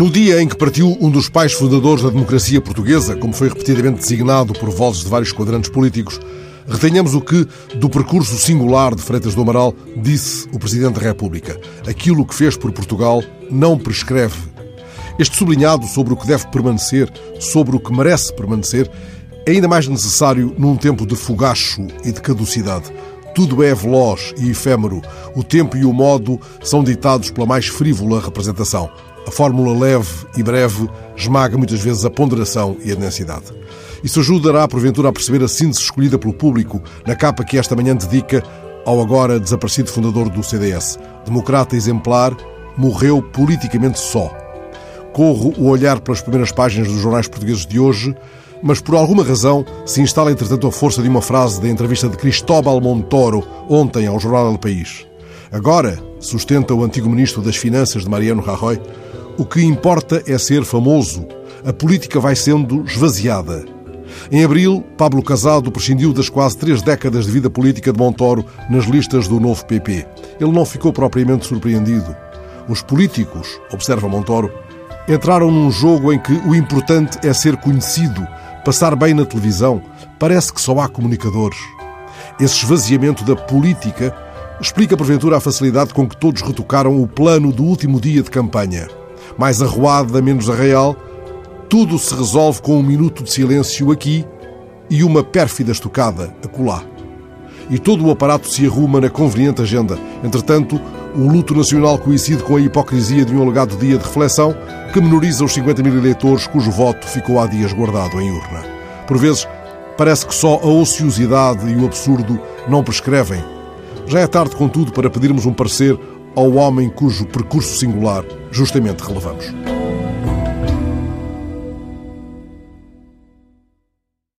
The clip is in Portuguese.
No dia em que partiu um dos pais fundadores da democracia portuguesa, como foi repetidamente designado por vozes de vários quadrantes políticos, retenhamos o que, do percurso singular de Freitas do Amaral, disse o Presidente da República. Aquilo que fez por Portugal não prescreve. Este sublinhado sobre o que deve permanecer, sobre o que merece permanecer, é ainda mais necessário num tempo de fogacho e de caducidade. Tudo é veloz e efêmero. O tempo e o modo são ditados pela mais frívola representação. A fórmula leve e breve esmaga muitas vezes a ponderação e a densidade. Isso ajudará, porventura, a perceber a síntese escolhida pelo público na capa que esta manhã dedica ao agora desaparecido fundador do CDS. Democrata exemplar, morreu politicamente só. Corro o olhar pelas primeiras páginas dos jornais portugueses de hoje, mas por alguma razão se instala, entretanto, a força de uma frase da entrevista de Cristóbal Montoro ontem ao jornal El País. Agora, sustenta o antigo ministro das Finanças de Mariano Rajoy, o que importa é ser famoso. A política vai sendo esvaziada. Em abril, Pablo Casado prescindiu das quase três décadas de vida política de Montoro nas listas do novo PP. Ele não ficou propriamente surpreendido. Os políticos, observa Montoro, entraram num jogo em que o importante é ser conhecido, passar bem na televisão. Parece que só há comunicadores. Esse esvaziamento da política explica porventura a facilidade com que todos retocaram o plano do último dia de campanha mais arruada, menos arraial, tudo se resolve com um minuto de silêncio aqui e uma pérfida estocada acolá. E todo o aparato se arruma na conveniente agenda. Entretanto, o luto nacional coincide com a hipocrisia de um alegado dia de reflexão que menoriza os 50 mil eleitores cujo voto ficou há dias guardado em urna. Por vezes, parece que só a ociosidade e o absurdo não prescrevem. Já é tarde, contudo, para pedirmos um parecer ao homem cujo percurso singular justamente relevamos.